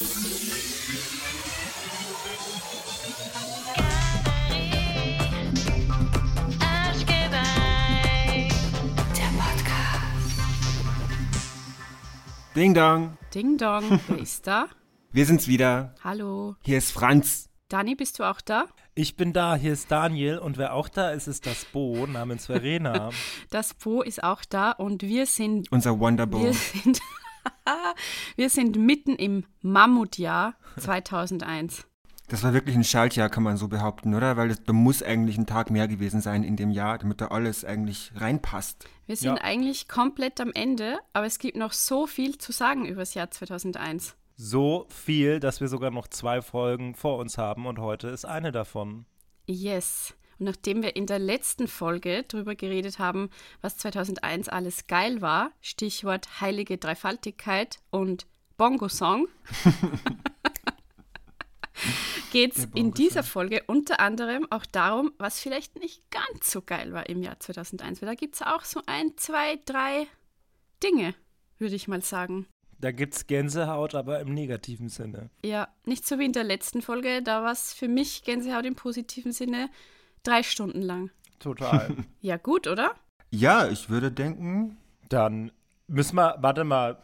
Ding Dong, Ding Dong, wer ist da? wir sind's wieder. Hallo. Hier ist Franz. Dani, bist du auch da? Ich bin da, hier ist Daniel und wer auch da ist, ist das Bo namens Verena. Das Po ist auch da und wir sind, Unser Wonderboy. wir sind, wir sind mitten im Mammutjahr 2001. Das war wirklich ein Schaltjahr, kann man so behaupten, oder? Weil es, da muss eigentlich ein Tag mehr gewesen sein in dem Jahr, damit da alles eigentlich reinpasst. Wir sind Ja. eigentlich komplett am Ende, aber es gibt noch so viel zu sagen über das Jahr 2001. So viel, dass wir sogar noch zwei Folgen vor uns haben und heute ist eine davon. Yes. Und nachdem wir in der letzten Folge darüber geredet haben, was 2001 alles geil war, Stichwort heilige Dreifaltigkeit und Bongo-Song, geht es in dieser Folge unter anderem auch darum, was vielleicht nicht ganz so geil war im Jahr 2001. Weil da gibt es auch so ein, zwei, drei Dinge, würde ich mal sagen. Da gibt's Gänsehaut, aber im negativen Sinne. Ja, nicht so wie in der letzten Folge, da war es für mich Gänsehaut im positiven Sinne drei Stunden lang. Total. Ja, gut, oder? Ja, ich würde denken, Dann müssen wir, warte mal,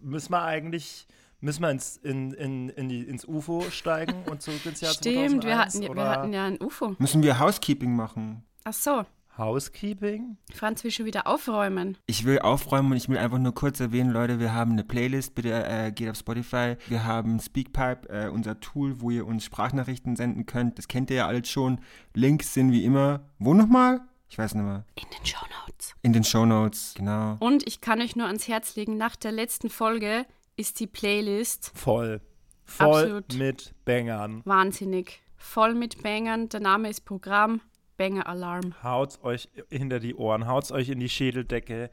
müssen wir eigentlich, müssen wir ins, in, in, in die, ins UFO steigen und zurück ins Jahr Stimmt, 2001? wir hatten, wir hatten ja ein UFO. müssen wir Housekeeping machen. Ach so, Housekeeping? Franz will schon wieder aufräumen. Ich will aufräumen und ich will einfach nur kurz erwähnen, Leute, wir haben eine Playlist, bitte äh, geht auf Spotify. Wir haben Speakpipe, äh, unser Tool, wo ihr uns Sprachnachrichten senden könnt. Das kennt ihr ja alles schon. Links sind wie immer, wo nochmal? Ich weiß nicht mehr. In den Shownotes. In den Shownotes, genau. Und ich kann euch nur ans Herz legen, nach der letzten Folge ist die Playlist Voll. Voll Absolut. mit Bangern. wahnsinnig. Voll mit Bangern. Der Name ist Programm. Banger Alarm. Haut's euch hinter die Ohren, haut's euch in die Schädeldecke,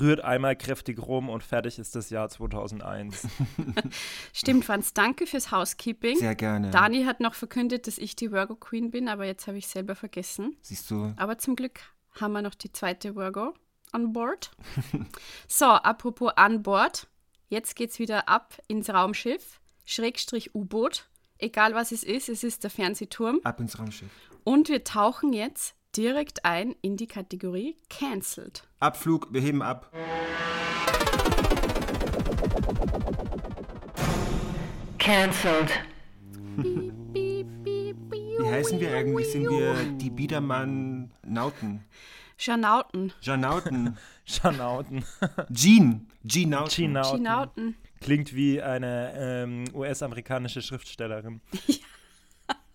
rührt einmal kräftig rum und fertig ist das Jahr 2001. Stimmt, Franz, danke fürs Housekeeping. Sehr gerne. Dani hat noch verkündet, dass ich die Virgo Queen bin, aber jetzt habe ich selber vergessen. Siehst du, Aber zum Glück haben wir noch die zweite Virgo an Bord. so, apropos an Bord. Jetzt geht's wieder ab ins Raumschiff, Schrägstrich U-Boot. Egal was es ist, es ist der Fernsehturm. ab ins Raumschiff. Und wir tauchen jetzt direkt ein in die Kategorie Cancelled. Abflug, wir heben ab. Cancelled. Wie heißen wir eigentlich? Sind wir die Biedermann Nauten? Schanauten. Janauten. Schanauten. Jean. Jean Nauten. Chinauten. Schnauten. Klingt wie eine ähm, US-amerikanische Schriftstellerin. Gene,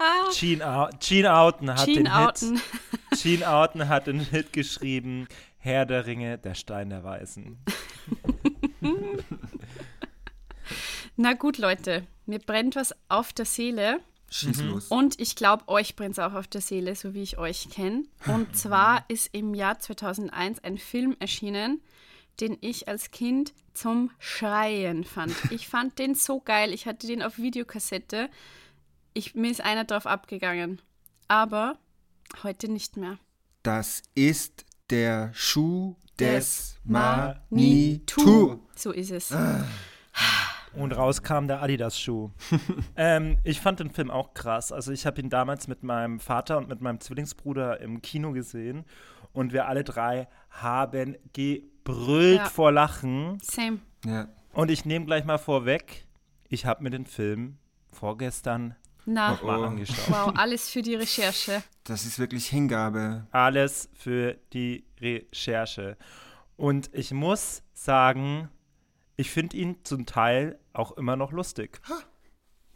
Au Gene Outen hat den Schinauten. Hit. Gene Outen hat den Hit geschrieben. Herr der Ringe, der Stein der Weißen. Na gut, Leute, mir brennt was auf der Seele. Schieß los. Und ich glaube, euch brennt es auch auf der Seele, so wie ich euch kenne. Und zwar ist im Jahr 2001 ein Film erschienen, den ich als Kind zum Schreien fand. Ich fand den so geil. Ich hatte den auf Videokassette. Ich, mir ist einer drauf abgegangen. Aber heute nicht mehr. Das ist der Schuh des Des Manitou. So ist es. Und raus kam der Adidas-Schuh. ähm, ich fand den Film auch krass. Also ich habe ihn damals mit meinem Vater und mit meinem Zwillingsbruder im Kino gesehen. Und wir alle drei haben gebrüllt Ja. vor Lachen. Same. Ja. Und ich nehme gleich mal vorweg, ich habe mir den Film vorgestern Na, Oh, oh. angeschaut. wow, alles für die Recherche. Das ist wirklich Hingabe. Alles für die Recherche. Und ich muss sagen, ich finde ihn zum Teil auch immer noch lustig.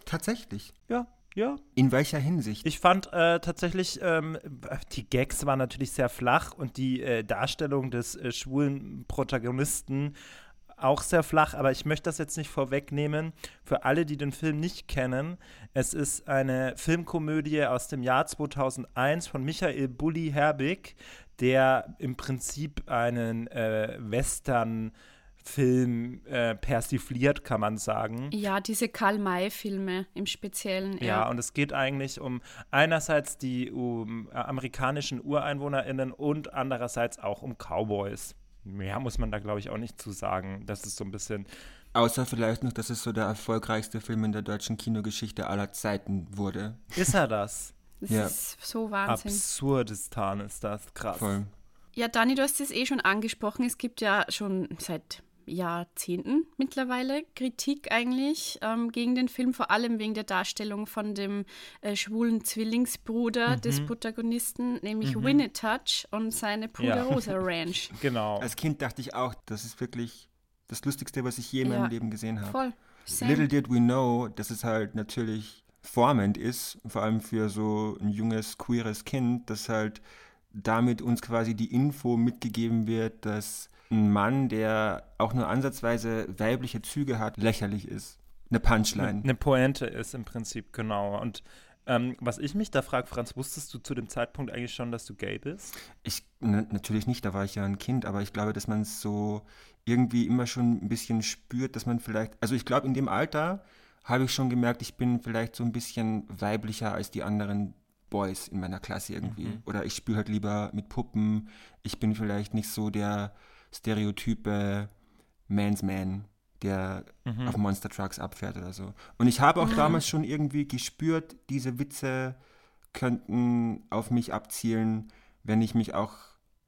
Tatsächlich. Ja, ja. In welcher Hinsicht? Ich fand äh, tatsächlich, ähm, die Gags waren natürlich sehr flach und die äh, Darstellung des äh, schwulen Protagonisten auch sehr flach, aber ich möchte das jetzt nicht vorwegnehmen. Für alle, die den Film nicht kennen, es ist eine Filmkomödie aus dem Jahr 2001 von Michael Bulli Herbig, der im Prinzip einen äh, Western Film äh, persifliert, kann man sagen. Ja, diese Karl-May-Filme im Speziellen. Ja. ja, und es geht eigentlich um einerseits die um, amerikanischen UreinwohnerInnen und andererseits auch um Cowboys. Mehr muss man da, glaube ich, auch nicht zu sagen. Das ist so ein bisschen. Außer vielleicht noch, dass es so der erfolgreichste Film in der deutschen Kinogeschichte aller Zeiten wurde. Ist er das? Das ja. ist so Wahnsinn. Absurdistan ist das, krass. Voll. Ja, Dani, du hast es eh schon angesprochen. Es gibt ja schon seit Jahrzehnten mittlerweile Kritik eigentlich ähm, gegen den Film, vor allem wegen der Darstellung von dem äh, schwulen Zwillingsbruder mhm. des Protagonisten, nämlich mhm. Winnetouch und seine Puderosa ja. Ranch. genau. Als Kind dachte ich auch, das ist wirklich das Lustigste, was ich je in ja. meinem Leben gesehen habe. Voll. Same. Little did we know, dass es halt natürlich formend ist, vor allem für so ein junges, queeres Kind, dass halt damit uns quasi die Info mitgegeben wird, dass ein Mann, der auch nur ansatzweise weibliche Züge hat, lächerlich ist. Eine Punchline. Eine Pointe ist im Prinzip, genau. Und ähm, was ich mich da frage, Franz, wusstest du zu dem Zeitpunkt eigentlich schon, dass du gay bist? Ich, natürlich nicht, da war ich ja ein Kind, aber ich glaube, dass man es so irgendwie immer schon ein bisschen spürt, dass man vielleicht, also ich glaube, in dem Alter habe ich schon gemerkt, ich bin vielleicht so ein bisschen weiblicher als die anderen Boys in meiner Klasse irgendwie. Mhm. Oder ich spiele halt lieber mit Puppen. Ich bin vielleicht nicht so der stereotype Man's Man, der mhm. auf Monster Trucks abfährt oder so. Und ich habe auch mhm. damals schon irgendwie gespürt, diese Witze könnten auf mich abzielen, wenn ich mich auch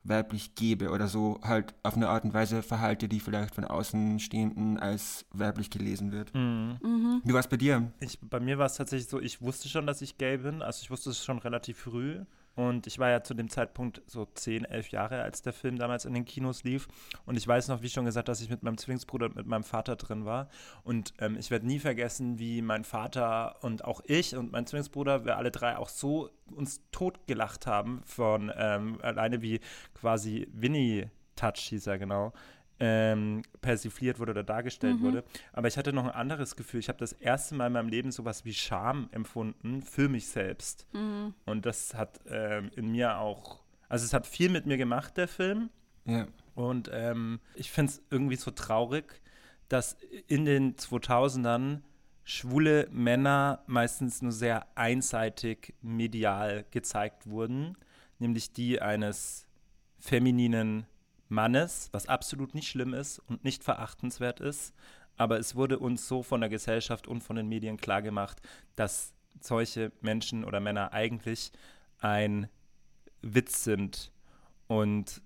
weiblich gebe oder so halt auf eine Art und Weise verhalte, die vielleicht von Außenstehenden als weiblich gelesen wird. Mhm. Mhm. Wie war es bei dir? Ich, bei mir war es tatsächlich so, ich wusste schon, dass ich gay bin. Also ich wusste es schon relativ früh. Und ich war ja zu dem Zeitpunkt so 10, 11 Jahre, als der Film damals in den Kinos lief. Und ich weiß noch, wie schon gesagt, dass ich mit meinem Zwillingsbruder und mit meinem Vater drin war. Und ähm, ich werde nie vergessen, wie mein Vater und auch ich und mein Zwillingsbruder, wir alle drei auch so uns totgelacht haben von ähm, alleine wie quasi Winnie Touch hieß er genau, ähm, persifliert wurde oder dargestellt mhm. wurde. Aber ich hatte noch ein anderes Gefühl. Ich habe das erste Mal in meinem Leben sowas wie Scham empfunden für mich selbst. Mhm. Und das hat ähm, in mir auch, also es hat viel mit mir gemacht, der Film. Ja. Und ähm, ich finde es irgendwie so traurig, dass in den 2000ern schwule Männer meistens nur sehr einseitig medial gezeigt wurden, nämlich die eines femininen Mannes, was absolut nicht schlimm ist und nicht verachtenswert ist. Aber es wurde uns so von der Gesellschaft und von den Medien klargemacht, dass solche Menschen oder Männer eigentlich ein Witz sind. Und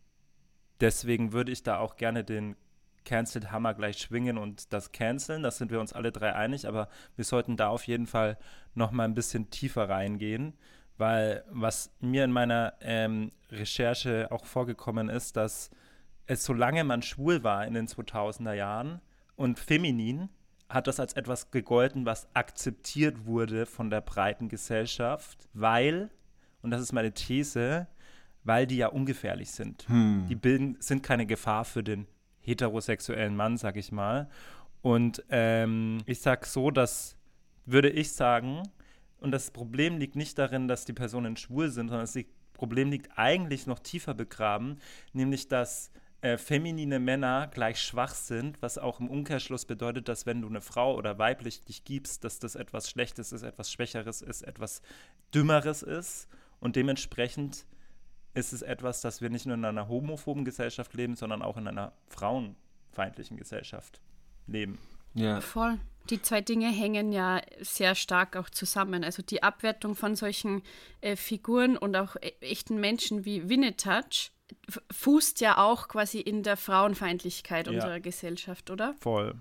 deswegen würde ich da auch gerne den Cancelled Hammer gleich schwingen und das canceln. Das sind wir uns alle drei einig, aber wir sollten da auf jeden Fall noch mal ein bisschen tiefer reingehen, weil was mir in meiner ähm, Recherche auch vorgekommen ist, dass es, solange man schwul war in den 2000er Jahren und feminin, hat das als etwas gegolten, was akzeptiert wurde von der breiten Gesellschaft, weil, und das ist meine These, weil die ja ungefährlich sind. Hm. Die bilden, sind keine Gefahr für den heterosexuellen Mann, sag ich mal. Und ähm, ich sag so, dass würde ich sagen, und das Problem liegt nicht darin, dass die Personen schwul sind, sondern das Problem liegt eigentlich noch tiefer begraben, nämlich dass äh, feminine Männer gleich schwach sind, was auch im Umkehrschluss bedeutet, dass wenn du eine Frau oder weiblich dich gibst, dass das etwas Schlechtes ist, etwas Schwächeres ist, etwas Dümmeres ist und dementsprechend ist es etwas, dass wir nicht nur in einer homophoben Gesellschaft leben, sondern auch in einer frauenfeindlichen Gesellschaft leben. Ja. Voll. Die zwei Dinge hängen ja sehr stark auch zusammen. Also die Abwertung von solchen äh, Figuren und auch e echten Menschen wie Winnetouch fußt ja auch quasi in der Frauenfeindlichkeit ja. unserer Gesellschaft, oder? Voll.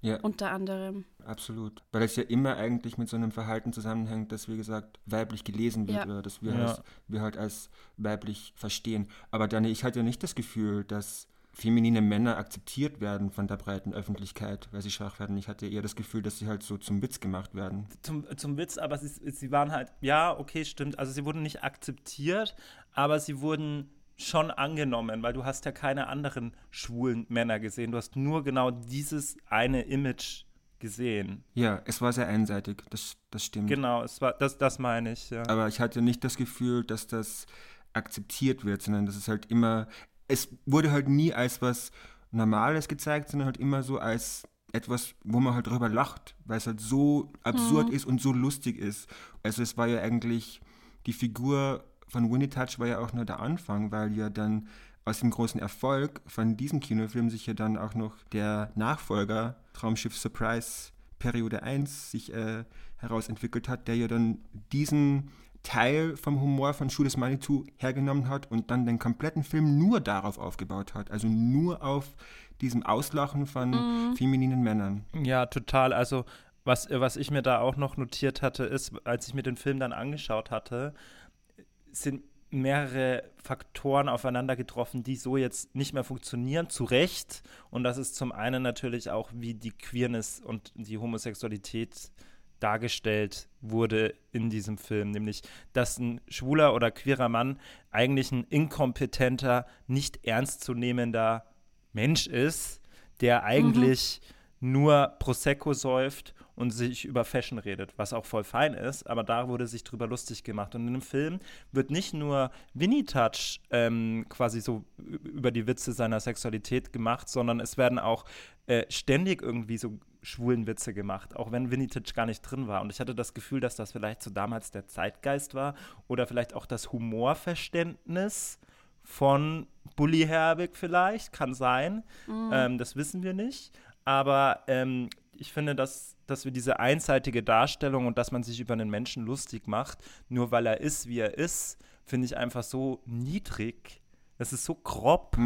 Ja. Unter anderem. Absolut. Weil es ja immer eigentlich mit so einem Verhalten zusammenhängt, dass, wie gesagt, weiblich gelesen wird ja. oder dass wir, ja. als, wir halt als weiblich verstehen. Aber Dani, ich hatte ja nicht das Gefühl, dass feminine Männer akzeptiert werden von der breiten Öffentlichkeit, weil sie schwach werden. Ich hatte eher das Gefühl, dass sie halt so zum Witz gemacht werden. Zum, zum Witz, aber sie, sie waren halt, ja, okay, stimmt. Also sie wurden nicht akzeptiert, aber sie wurden schon angenommen, weil du hast ja keine anderen schwulen Männer gesehen. Du hast nur genau dieses eine Image gesehen. Ja, es war sehr einseitig, das, das stimmt. Genau, es war, das, das meine ich, ja. Aber ich hatte nicht das Gefühl, dass das akzeptiert wird, sondern das ist halt immer, es wurde halt nie als was Normales gezeigt, sondern halt immer so als etwas, wo man halt drüber lacht, weil es halt so absurd ist und so lustig ist. Also es war ja eigentlich, die Figur von Winnie Touch war ja auch nur der Anfang, weil ja dann aus dem großen Erfolg von diesem Kinofilm sich ja dann auch noch der Nachfolger Traumschiff Surprise Periode 1 sich äh, herausentwickelt hat, der ja dann diesen Teil vom Humor von is Manitou hergenommen hat und dann den kompletten Film nur darauf aufgebaut hat. Also nur auf diesem Auslachen von femininen Männern. Ja, total. Also was, was ich mir da auch noch notiert hatte, ist, als ich mir den Film dann angeschaut hatte, sind mehrere Faktoren aufeinander getroffen, die so jetzt nicht mehr funktionieren, zu Recht. Und das ist zum einen natürlich auch, wie die Queerness und die Homosexualität dargestellt wurde in diesem Film, nämlich dass ein schwuler oder queerer Mann eigentlich ein inkompetenter, nicht ernstzunehmender Mensch ist, der eigentlich nur Prosecco säuft und sich über Fashion redet, was auch voll fein ist, aber da wurde sich drüber lustig gemacht. Und in dem Film wird nicht nur Winnie Touch ähm, quasi so über die Witze seiner Sexualität gemacht, sondern es werden auch äh, ständig irgendwie so schwulen Witze gemacht, auch wenn Winnie Touch gar nicht drin war. Und ich hatte das Gefühl, dass das vielleicht so damals der Zeitgeist war oder vielleicht auch das Humorverständnis von Bully Herbig vielleicht, kann sein. Ähm, das wissen wir nicht. Aber ähm, ich finde, dass, dass wir diese einseitige Darstellung und dass man sich über einen Menschen lustig macht, nur weil er ist, wie er ist, finde ich einfach so niedrig. Das ist so grob.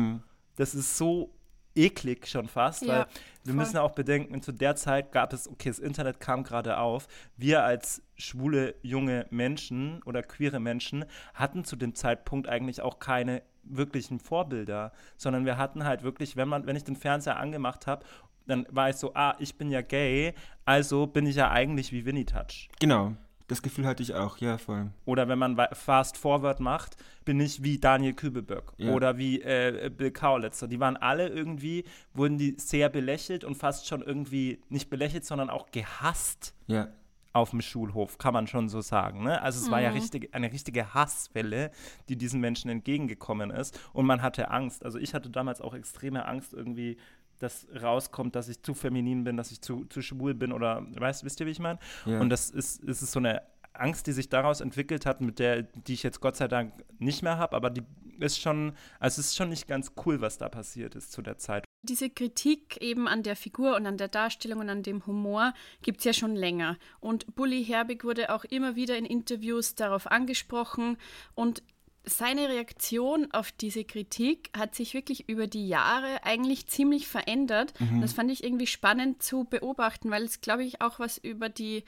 Das ist so eklig schon fast, Ja, weil wir voll. müssen auch bedenken, zu der Zeit gab es, okay, das Internet kam gerade auf. Wir als schwule junge Menschen oder queere Menschen hatten zu dem Zeitpunkt eigentlich auch keine wirklichen Vorbilder, sondern wir hatten halt wirklich, wenn man, wenn ich den Fernseher angemacht habe, dann war ich so, ah, ich bin ja gay, also bin ich ja eigentlich wie Winnie Touch. Genau, das Gefühl hatte ich auch, ja, voll. Oder wenn man Fast Forward macht, bin ich wie Daniel Kübelböck Ja. oder wie äh, Bill Kaulitzer. Die waren alle irgendwie, wurden die sehr belächelt und fast schon irgendwie nicht belächelt, sondern auch gehasst Ja, auf dem Schulhof, kann man schon so sagen. Ne? Also es war ja richtig, eine richtige Hasswelle, die diesen Menschen entgegengekommen ist. Und man hatte Angst. Also ich hatte damals auch extreme Angst, irgendwie, dass rauskommt, dass ich zu feminin bin, dass ich zu, zu schwul bin oder weißt, wisst ihr, wie ich meine? Ja. Und das ist, ist es so eine Angst, die sich daraus entwickelt hat, mit der, die ich jetzt Gott sei Dank nicht mehr habe, aber die ist schon, also es ist schon nicht ganz cool, was da passiert ist zu der Zeit. Diese Kritik eben an der Figur und an der Darstellung und an dem Humor gibt es ja schon länger. Und Bully Herbig wurde auch immer wieder in Interviews darauf angesprochen und seine Reaktion auf diese Kritik hat sich wirklich über die Jahre eigentlich ziemlich verändert. Und das fand ich irgendwie spannend zu beobachten, weil es, glaube ich, auch was über die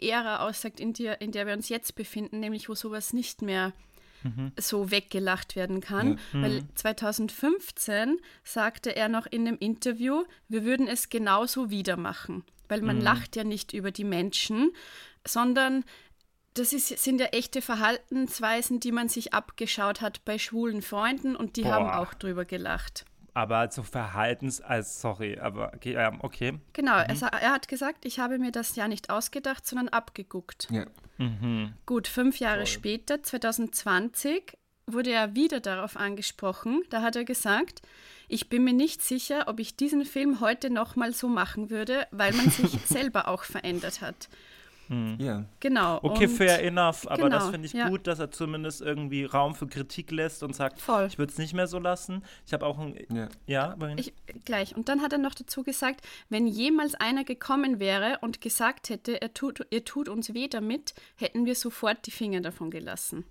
Ära aussagt, in der, in der wir uns jetzt befinden, nämlich wo sowas nicht mehr so weggelacht werden kann. Weil 2015 sagte er noch in einem Interview, wir würden es genauso wieder machen. Weil man lacht ja nicht über die Menschen, sondern das ist, sind ja echte Verhaltensweisen, die man sich abgeschaut hat bei schwulen Freunden und die Boah. haben auch drüber gelacht. Aber so Verhaltens, also sorry, aber okay. Genau, er, sa- er hat gesagt, ich habe mir das ja nicht ausgedacht, sondern abgeguckt. ja. Gut, fünf Jahre später, 2020, wurde er wieder darauf angesprochen. Da hat er gesagt, ich bin mir nicht sicher, ob ich diesen Film heute nochmal so machen würde, weil man sich selber auch verändert hat. Ja. Genau. Okay, und fair enough, aber das genau, finde ich ja. gut, dass er zumindest irgendwie Raum für Kritik lässt und sagt, Voll. ich würde es nicht mehr so lassen. Ich habe auch ein, Ja. ja, aber Ich, gleich. Und dann hat er noch dazu gesagt, wenn jemals einer gekommen wäre und gesagt hätte, er tut, ihr tut uns weh damit, hätten wir sofort die Finger davon gelassen.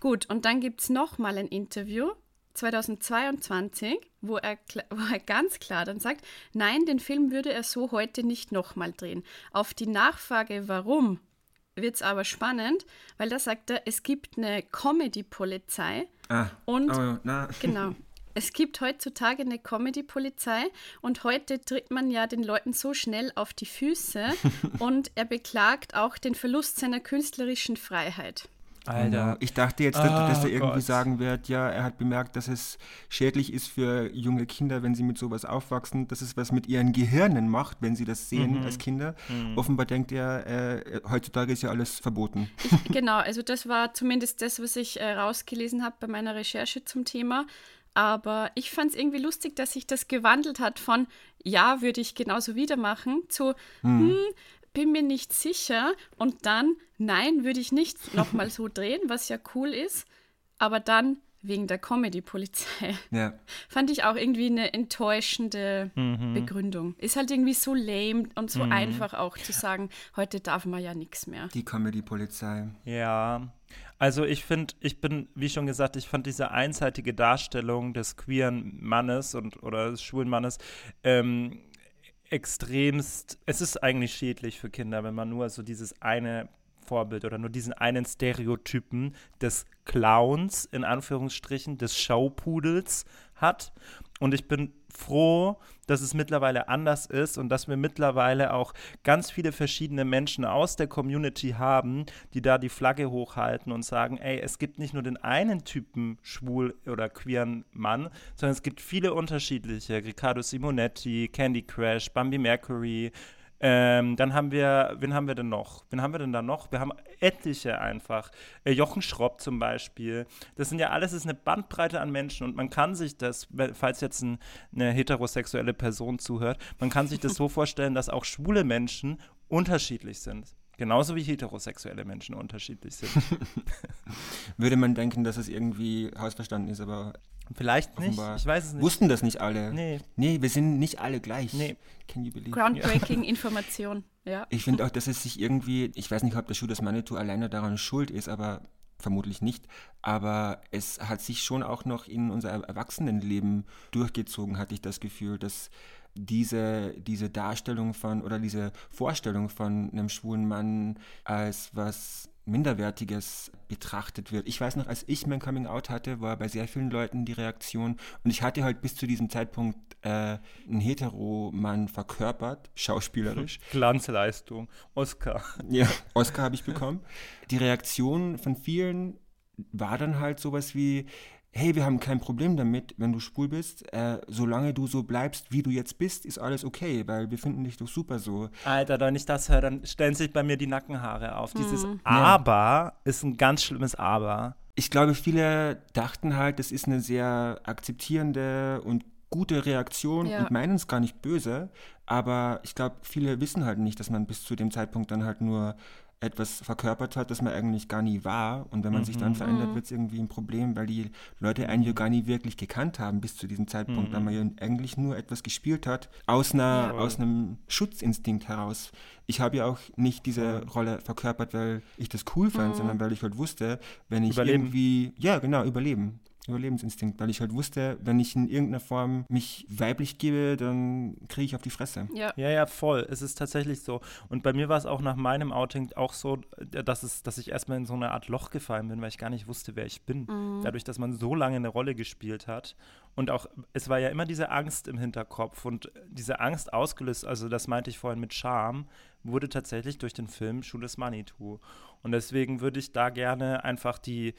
Gut, und dann gibt es nochmal ein Interview, 2022, wo er, wo er ganz klar dann sagt, nein, den Film würde er so heute nicht nochmal drehen. Auf die Nachfrage, warum, wird es aber spannend, weil da sagt er, es gibt eine Comedy-Polizei Ah, und oh, na. Genau. Es gibt heutzutage eine Comedy-Polizei und heute tritt man ja den Leuten so schnell auf die Füße und er beklagt auch den Verlust seiner künstlerischen Freiheit. Alter. Ich dachte jetzt, dass, Ah, dass er irgendwie Gott. sagen wird, ja, er hat bemerkt, dass es schädlich ist für junge Kinder, wenn sie mit sowas aufwachsen, dass es was mit ihren Gehirnen macht, wenn sie das sehen Mhm. als Kinder. Offenbar denkt er, äh, heutzutage ist ja alles verboten. Genau, also das war zumindest das, was ich äh, rausgelesen habe bei meiner Recherche zum Thema. Aber ich fand es irgendwie lustig, dass sich das gewandelt hat von ja, würde ich genauso wieder machen zu hm, bin mir nicht sicher und dann nein, würde ich nicht nochmal so drehen, was ja cool ist. Aber dann wegen der Comedy-Polizei. Ja. Fand ich auch irgendwie eine enttäuschende Begründung. Ist halt irgendwie so lame und so einfach auch zu sagen, heute darf man ja nichts mehr. Die Comedy-Polizei. Ja, also ich finde, ich bin, wie schon gesagt, ich fand diese einseitige Darstellung des queeren Mannes und oder des schwulen Mannes ähm, extremst, es ist eigentlich schädlich für Kinder, wenn man nur so dieses eine Vorbild oder nur diesen einen Stereotypen des Clowns, in Anführungsstrichen, des Schaupudels hat. Und ich bin froh, dass es mittlerweile anders ist und dass wir mittlerweile auch ganz viele verschiedene Menschen aus der Community haben, die da die Flagge hochhalten und sagen, ey, es gibt nicht nur den einen Typen schwul oder queeren Mann, sondern es gibt viele unterschiedliche. Riccardo Simonetti, Candy Crash, Bambi Mercury, ähm, dann haben wir, wen haben wir denn noch? Wen haben wir denn da noch? Wir haben etliche einfach. Äh, Jochen Schropp zum Beispiel. Das sind ja alles, das ist eine Bandbreite an Menschen und man kann sich das, falls jetzt ein, eine heterosexuelle Person zuhört, man kann sich das so vorstellen, dass auch schwule Menschen unterschiedlich sind. Genauso wie heterosexuelle Menschen unterschiedlich sind. Würde man denken, dass es irgendwie hausverstanden ist, aber Vielleicht nicht, offenbar ich weiß es nicht. wussten das nicht alle. Nee. Nee, wir sind nicht alle gleich. Nee. Can you believe? Groundbreaking Information. Ja. Ich finde auch, dass es sich irgendwie, ich weiß nicht, ob der Schuh des Manitou alleine daran schuld ist, aber vermutlich nicht. Aber es hat sich schon auch noch in unser Erwachsenenleben durchgezogen, hatte ich das Gefühl, dass diese, diese Darstellung von oder diese Vorstellung von einem schwulen Mann als was Minderwertiges betrachtet wird. Ich weiß noch, als ich mein Coming Out hatte, war bei sehr vielen Leuten die Reaktion und ich hatte halt bis zu diesem Zeitpunkt äh, einen Hetero-Mann verkörpert, schauspielerisch. Glanzleistung. Oscar. Ja, Oscar habe ich bekommen. Die Reaktion von vielen war dann halt sowas wie, hey, wir haben kein Problem damit, wenn du schwul bist, äh, solange du so bleibst, wie du jetzt bist, ist alles okay, weil wir finden dich doch super so. Alter, wenn ich das höre, dann stellen sich bei mir die Nackenhaare auf. Dieses Aber ist ein ganz schlimmes Aber. Ich glaube, viele dachten halt, das ist eine sehr akzeptierende und gute Reaktion Ja. und meinen es gar nicht böse, aber ich glaube, viele wissen halt nicht, dass man bis zu dem Zeitpunkt dann halt nur etwas verkörpert hat, das man eigentlich gar nie war. Und wenn man sich dann verändert, wird es irgendwie ein Problem, weil die Leute einen ja gar nie wirklich gekannt haben bis zu diesem Zeitpunkt, weil man ja eigentlich nur etwas gespielt hat, aus, einer, aus einem Schutzinstinkt heraus. Ich habe ja auch nicht diese Rolle verkörpert, weil ich das cool fand, sondern weil ich halt wusste, wenn ich Überleben. irgendwie, ja genau, überleben. Überlebensinstinkt, weil ich halt wusste, wenn ich in irgendeiner Form mich weiblich gebe, dann kriege ich auf die Fresse. Ja. Ja, ja, voll. Es ist tatsächlich so. Und bei mir war es auch nach meinem Outing auch so, äh, dass, es, dass ich erstmal in so eine Art Loch gefallen bin, weil ich gar nicht wusste, wer ich bin. Dadurch, dass man so lange eine Rolle gespielt hat. Und auch, es war ja immer diese Angst im Hinterkopf. Und diese Angst ausgelöst, also das meinte ich vorhin mit Scham, wurde tatsächlich durch den Film Schuh des Manitou. Und deswegen würde ich da gerne einfach die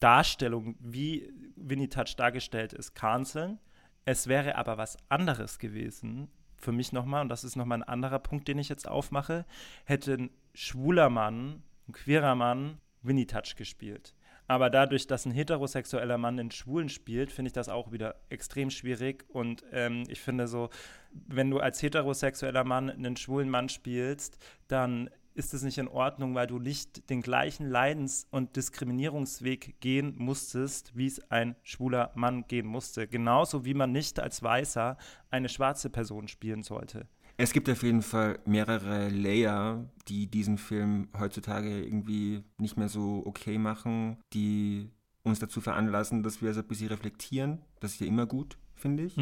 Darstellung, wie Winnie Touch dargestellt ist, canceln. Es wäre aber was anderes gewesen, für mich nochmal, und das ist nochmal ein anderer Punkt, den ich jetzt aufmache, hätte ein schwuler Mann, ein queerer Mann Winnie Touch gespielt. Aber dadurch, dass ein heterosexueller Mann den Schwulen spielt, finde ich das auch wieder extrem schwierig. Und ähm, ich finde so, wenn du als heterosexueller Mann einen schwulen Mann spielst, dann ist es nicht in Ordnung, weil du nicht den gleichen Leidens- und Diskriminierungsweg gehen musstest, wie es ein schwuler Mann gehen musste. Genauso wie man nicht als Weißer eine schwarze Person spielen sollte. Es gibt auf jeden Fall mehrere Layer, die diesen Film heutzutage irgendwie nicht mehr so okay machen, die uns dazu veranlassen, dass wir so ein bisschen reflektieren. Das ist ja immer gut, finde ich.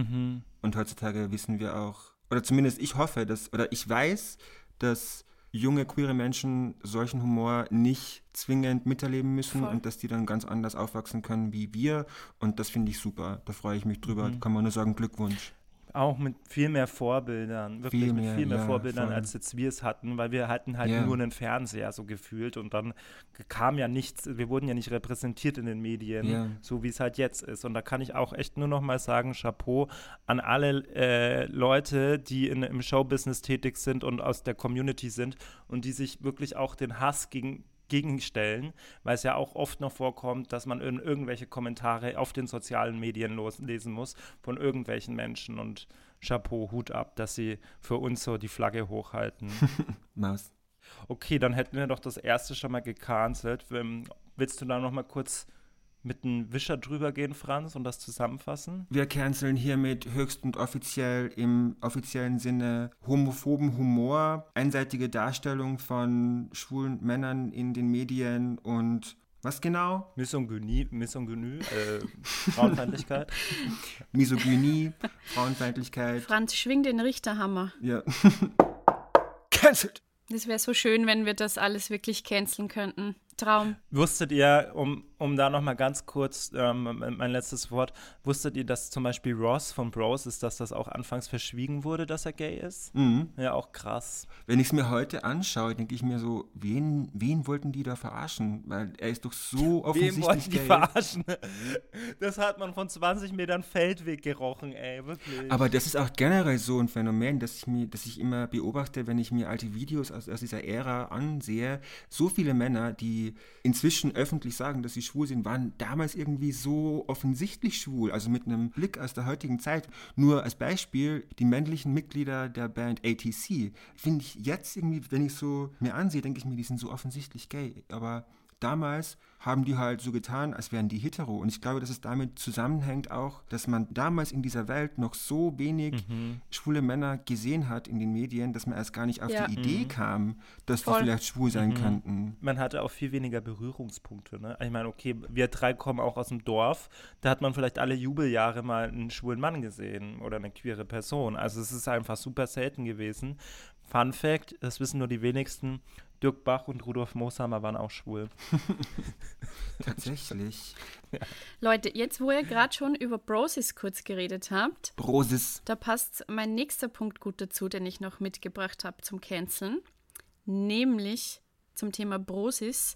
Und heutzutage wissen wir auch, oder zumindest ich hoffe, dass, oder ich weiß, dass junge queere Menschen solchen Humor nicht zwingend miterleben müssen Voll. und dass die dann ganz anders aufwachsen können wie wir. Und das finde ich super. Da freue ich mich drüber. Kann man nur sagen, Glückwunsch. Auch mit viel mehr Vorbildern, wirklich Viel mit mehr, viel mehr ja, Vorbildern, voll. als jetzt wir es hatten, weil wir hatten halt Ja. nur einen Fernseher so gefühlt und dann kam ja nichts, wir wurden ja nicht repräsentiert in den Medien, Ja. so wie es halt jetzt ist. Und da kann ich auch echt nur noch mal sagen, Chapeau an alle äh, Leute, die in, im Showbusiness tätig sind und aus der Community sind und die sich wirklich auch den Hass gegen gegenstellen, weil es ja auch oft noch vorkommt, dass man in irgendwelche Kommentare auf den sozialen Medien lesen muss von irgendwelchen Menschen und Chapeau, Hut ab, dass sie für uns so die Flagge hochhalten. Maus. Okay, dann hätten wir doch das erste schon mal gecancelt. Ähm, Willst du da noch mal kurz mit einem Wischer drüber gehen, Franz, und das zusammenfassen? Wir canceln hiermit höchst und offiziell im offiziellen Sinne homophoben Humor, einseitige Darstellung von schwulen Männern in den Medien und was genau? Misogynie, Misogynie äh, Frauenfeindlichkeit. Misogynie, Frauenfeindlichkeit. Franz, schwing den Richterhammer. Ja. Cancelled! Das wäre so schön, wenn wir das alles wirklich canceln könnten. Traum. Wusstet ihr, um, um da noch mal ganz kurz ähm, mein letztes Wort, wusstet ihr, dass zum Beispiel Ross von Bros ist, dass das auch anfangs verschwiegen wurde, dass er gay ist? Mhm. Ja, auch krass. Wenn ich es mir heute anschaue, denke ich mir so, wen, wen wollten die da verarschen? Weil er ist doch so Wem offensichtlich wollten die gay. verarschen? Das hat man von 20 Metern Feldweg gerochen, ey, wirklich. Aber das ist auch generell so ein Phänomen, das ich, mir, das ich immer beobachte, wenn ich mir alte Videos aus, aus dieser Ära ansehe. So viele Männer, die inzwischen öffentlich sagen, dass sie schwul sind, waren damals irgendwie so offensichtlich schwul. Also mit einem Blick aus der heutigen Zeit. Nur als Beispiel, die männlichen Mitglieder der Band ATC. Finde ich jetzt irgendwie, wenn ich so mir ansehe, denke ich mir, die sind so offensichtlich gay. Aber damals haben die halt so getan, als wären die hetero. Und ich glaube, dass es damit zusammenhängt auch, dass man damals in dieser Welt noch so wenig schwule Männer gesehen hat in den Medien, dass man erst gar nicht auf Ja. die Idee kam, dass Voll. die vielleicht schwul sein könnten. man hatte auch viel weniger Berührungspunkte. Ne? Ich meine, okay, wir drei kommen auch aus dem Dorf. Da hat man vielleicht alle Jubeljahre mal einen schwulen Mann gesehen oder eine queere Person. Also es ist einfach super selten gewesen. Fun Fact, das wissen nur die wenigsten, Dirk Bach und Rudolf Mooshammer waren auch schwul. Tatsächlich. Leute, jetzt wo ihr gerade schon über Brosis kurz geredet habt, Brosis. da passt mein nächster Punkt gut dazu, den ich noch mitgebracht habe zum Canceln, nämlich zum Thema Brosis.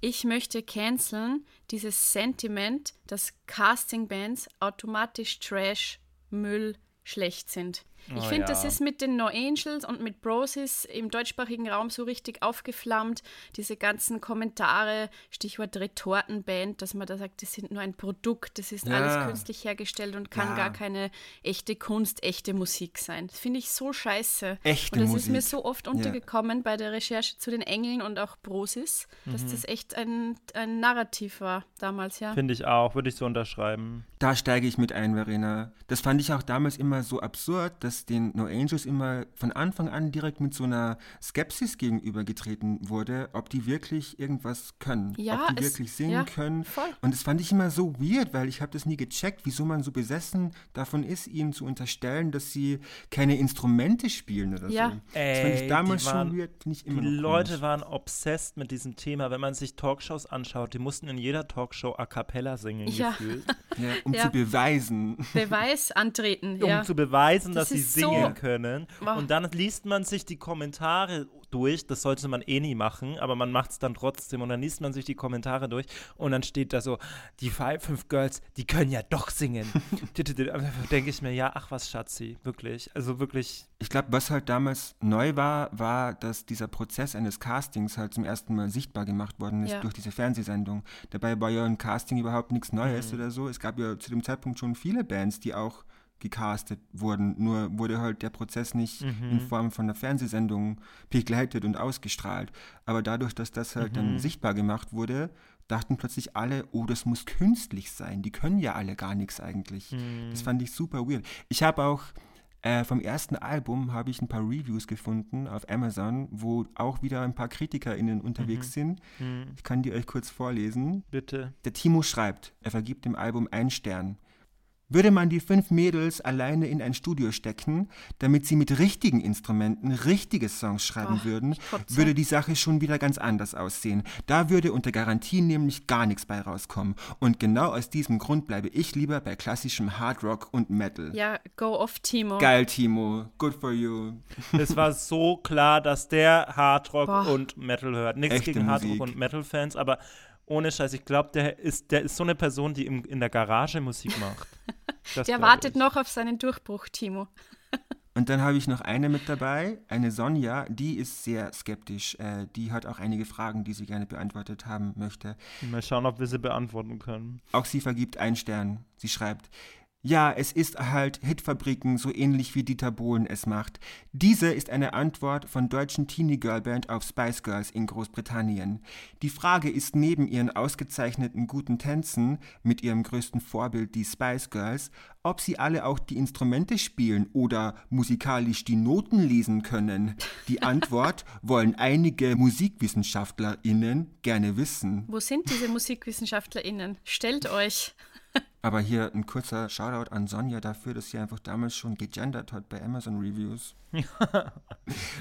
Ich möchte canceln dieses Sentiment, dass Castingbands automatisch Trash, Müll, schlecht sind. Ich Oh finde, das ja. ist mit den No Angels und mit Brosis im deutschsprachigen Raum so richtig aufgeflammt. Diese ganzen Kommentare, Stichwort Retortenband, dass man da sagt, das sind nur ein Produkt, das ist Ja. alles künstlich hergestellt und kann Ja. gar keine echte Kunst, echte Musik sein. Das finde ich so scheiße. Echte und das ist mir Musik. so oft untergekommen bei der Recherche zu den Engeln und auch Brosis, dass Mhm. das echt ein, ein Narrativ war damals, ja. Finde ich auch, würde ich so unterschreiben. Da steige ich mit ein, Verena. Das fand ich auch damals immer so absurd, dass den No Angels immer von Anfang an direkt mit so einer Skepsis gegenübergetreten wurde, ob die wirklich irgendwas können. Ja, ob die es- wirklich singen ja, können. voll. Und das fand ich immer so weird, weil ich habe das nie gecheckt, wieso man so besessen davon ist, ihnen zu unterstellen, dass sie keine Instrumente spielen oder Ja. so. das fand Ey, ich damals die waren- schon weird, finde ich Die immer noch Leute komisch. waren obsessed mit diesem Thema. Wenn man sich Talkshows anschaut, die mussten in jeder Talkshow a cappella singen, Ja. gefühlt. ja, um Ja. zu beweisen. Beweis antreten, um zu beweisen, Das dass sie ist so- singen können. Und dann liest man sich die Kommentare durch. Das sollte man eh nie machen, aber man macht es dann trotzdem. Und dann liest man sich die Kommentare durch und dann steht da so, die Five, fünf Girls, die können ja doch singen. denke ich mir, ja, ach was, Schatzi, wirklich. Also wirklich, Ich glaube, was halt damals neu war, war, dass dieser Prozess eines Castings halt zum ersten Mal sichtbar gemacht worden ist Ja. durch diese Fernsehsendung. Dabei war ja ein Casting überhaupt nichts Neues oder so. Es gab ja zu dem Zeitpunkt schon viele Bands, die auch gecastet wurden. Nur wurde halt der Prozess nicht in Form von einer Fernsehsendung begleitet und ausgestrahlt. Aber dadurch, dass das halt dann sichtbar gemacht wurde, dachten plötzlich alle, oh, das muss künstlich sein. Die können ja alle gar nichts eigentlich. Das fand ich super weird. Ich habe auch äh, vom ersten Album habe ich ein paar Reviews gefunden auf Amazon, wo auch wieder ein paar KritikerInnen unterwegs sind. Ich kann die euch kurz vorlesen. bitte. Der Timo schreibt, er vergibt dem Album einen Stern. Würde man die fünf Mädels alleine in ein Studio stecken, damit sie mit richtigen Instrumenten richtige Songs schreiben Oh, würden, würde die Sache schon wieder ganz anders aussehen. Da würde unter Garantie nämlich gar nichts bei rauskommen. Und genau aus diesem Grund bleibe ich lieber bei klassischem Hard Rock und Metal. Ja, go off, Timo. Geil, Timo. Good for you. Es war so klar, dass der Hardrock Boah. und Metal hört. Nichts Echte gegen Hardrock Musik. und Metal-Fans, aber ohne Scheiß, ich glaube, der ist, der ist so eine Person, die im, in der Garage Musik macht. Das Der wartet ich. noch auf seinen Durchbruch, Timo. Und dann habe ich noch eine mit dabei, eine Sonja, die ist sehr skeptisch. Äh, die hat auch einige Fragen, die sie gerne beantwortet haben möchte. Mal schauen, ob wir sie beantworten können. Auch sie vergibt einen Stern. Sie schreibt, ja, es ist halt Hitfabriken, so ähnlich wie Dieter Bohlen es macht. Diese ist eine Antwort von deutschen Teenie-Girlband auf Spice Girls in Großbritannien. Die Frage ist neben ihren ausgezeichneten guten Tänzen mit ihrem größten Vorbild die Spice Girls, ob sie alle auch die Instrumente spielen oder musikalisch die Noten lesen können. Die Antwort wollen einige MusikwissenschaftlerInnen gerne wissen. Wo sind diese MusikwissenschaftlerInnen? Stellt euch. Aber hier ein kurzer Shoutout an Sonja dafür, dass sie einfach damals schon gegendert hat bei Amazon Reviews.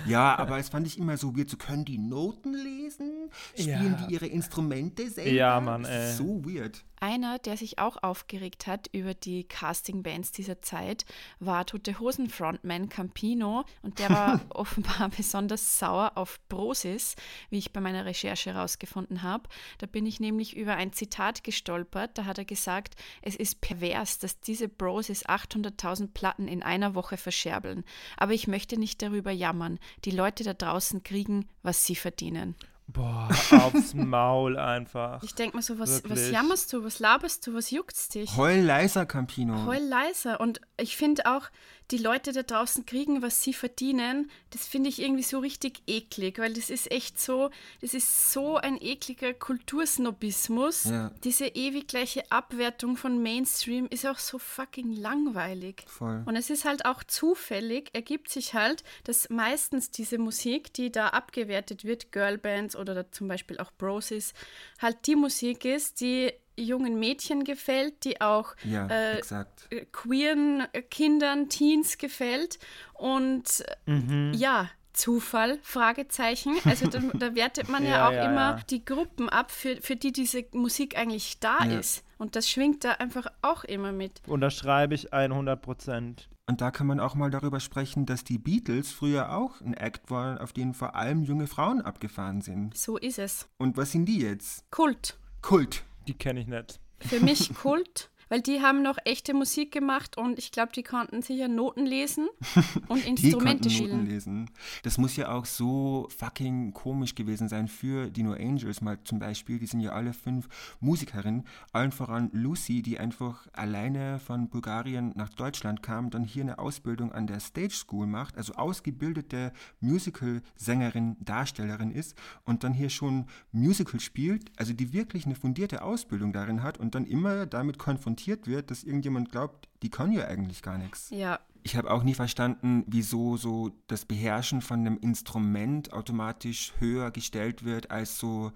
ja, aber es fand ich immer so weird. So können die Noten lesen? Spielen Ja. die ihre Instrumente selber? Ja, Mann, ey. ist So weird. Einer, der sich auch aufgeregt hat über die Casting-Bands dieser Zeit, war Tote Hosen Frontman Campino und der war offenbar besonders sauer auf Brosis, wie ich bei meiner Recherche herausgefunden habe. Da bin ich nämlich über ein Zitat gestolpert, da hat er gesagt, es ist pervers, dass diese Brosis 800.000 Platten in einer Woche verscherbeln. Aber ich möchte nicht darüber jammern. Die Leute da draußen kriegen, was sie verdienen. Boah, aufs Maul einfach. Ich denke mir so, was, was jammerst du, was laberst du, was juckt's dich? Heul leiser, Campino. Heul leiser. Und ich finde auch, die Leute da draußen kriegen, was sie verdienen. Das finde ich irgendwie so richtig eklig, weil das ist echt so, das ist so ein ekliger Kultursnobismus. Ja. Diese ewig gleiche Abwertung von Mainstream ist auch so fucking langweilig. Voll. Und es ist halt auch zufällig, ergibt sich halt, dass meistens diese Musik, die da abgewertet wird, Girlbands oder zum Beispiel auch Brosis, halt die Musik ist, die jungen Mädchen gefällt, die auch Ja, äh, exakt. äh, queeren äh, Kindern, Teens gefällt. Und äh, ja, Zufall, Fragezeichen. Also da, da wertet man ja, Ja, auch ja, immer ja. die Gruppen ab, für, für die diese Musik eigentlich da Ja. ist. Und das schwingt da einfach auch immer mit. Unterschreibe ich 100 Prozent. Und da kann man auch mal darüber sprechen, dass die Beatles früher auch ein Act waren, auf den vor allem junge Frauen abgefahren sind. So ist es. Und was sind die jetzt? Kult. Kult. Die kenne ich nicht. Für mich Kult, weil die haben noch echte Musik gemacht und ich glaube, die konnten sicher Noten lesen und Die Instrumente Noten spielen. lesen. Das muss ja auch so fucking komisch gewesen sein für die No Angels mal zum Beispiel. Die sind ja alle fünf Musikerinnen. Allen voran Lucy, die einfach alleine von Bulgarien nach Deutschland kam, dann hier eine Ausbildung an der Stage School macht, also ausgebildete Musical-Sängerin, Darstellerin ist und dann hier schon Musical spielt, also die wirklich eine fundierte Ausbildung darin hat und dann immer damit konfrontiert wird, dass irgendjemand glaubt, die kann ja eigentlich gar nichts. Ja, Ich habe auch nie verstanden, wieso so das Beherrschen von einem Instrument automatisch höher gestellt wird als so